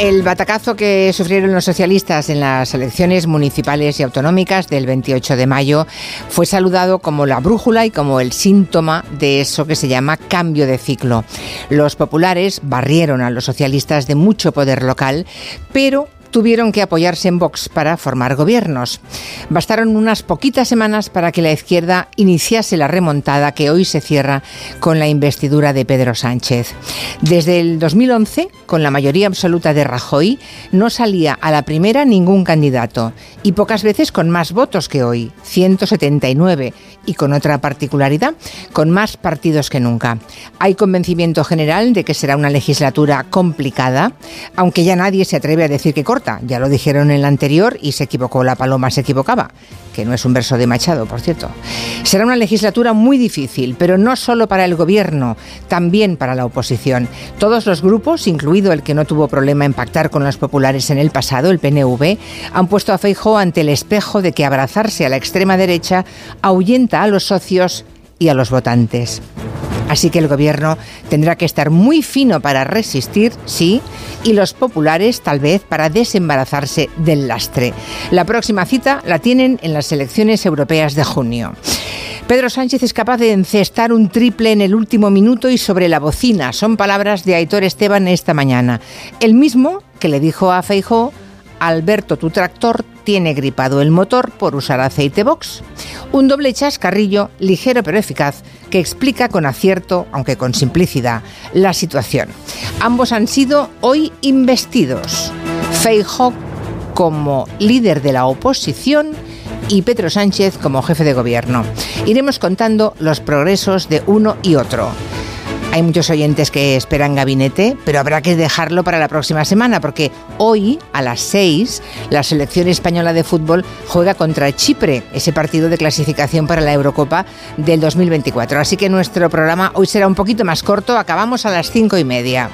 El batacazo que sufrieron los socialistas en las elecciones municipales y autonómicas del 28 de mayo fue saludado como la brújula y como el síntoma de eso que se llama cambio de ciclo. Los populares barrieron a los socialistas de mucho poder local, pero tuvieron que apoyarse en Vox para formar gobiernos. Bastaron unas poquitas semanas para que la izquierda iniciase la remontada que hoy se cierra con la investidura de Pedro Sánchez. Desde el 2011, con la mayoría absoluta de Rajoy, no salía a la primera ningún candidato y pocas veces con más votos que hoy, 179, y con otra particularidad, con más partidos que nunca. Hay convencimiento general de que será una legislatura complicada, aunque ya nadie se atreve a decir que corta ya lo dijeron en la anterior y se equivocó, la paloma se equivocaba, que no es un verso de Machado, por cierto. Será una legislatura muy difícil, pero no solo para el gobierno, también para la oposición. Todos los grupos, incluido el que no tuvo problema en pactar con los populares en el pasado, el PNV, han puesto a Feijóo ante el espejo de que abrazarse a la extrema derecha ahuyenta a los socios y a los votantes. Así que el gobierno tendrá que estar muy fino para resistir, sí, y los populares tal vez para desembarazarse del lastre. La próxima cita la tienen en las elecciones europeas de junio. Pedro Sánchez es capaz de encestar un triple en el último minuto y sobre la bocina. Son palabras de Aitor Esteban esta mañana. El mismo que le dijo a Feijó, Alberto, tu tractor tiene gripado el motor por usar aceite box. Un doble chascarrillo ligero pero eficaz que explica con acierto, aunque con simplicidad, la situación. Ambos han sido hoy investidos. Feijóo como líder de la oposición y Pedro Sánchez como jefe de gobierno. Iremos contando los progresos de uno y otro. Hay muchos oyentes que esperan gabinete, pero habrá que dejarlo para la próxima semana, porque hoy, a las 6, la selección española de fútbol juega contra Chipre, ese partido de clasificación para la Eurocopa del 2024. Así que nuestro programa hoy será un poquito más corto, acabamos a las cinco y media.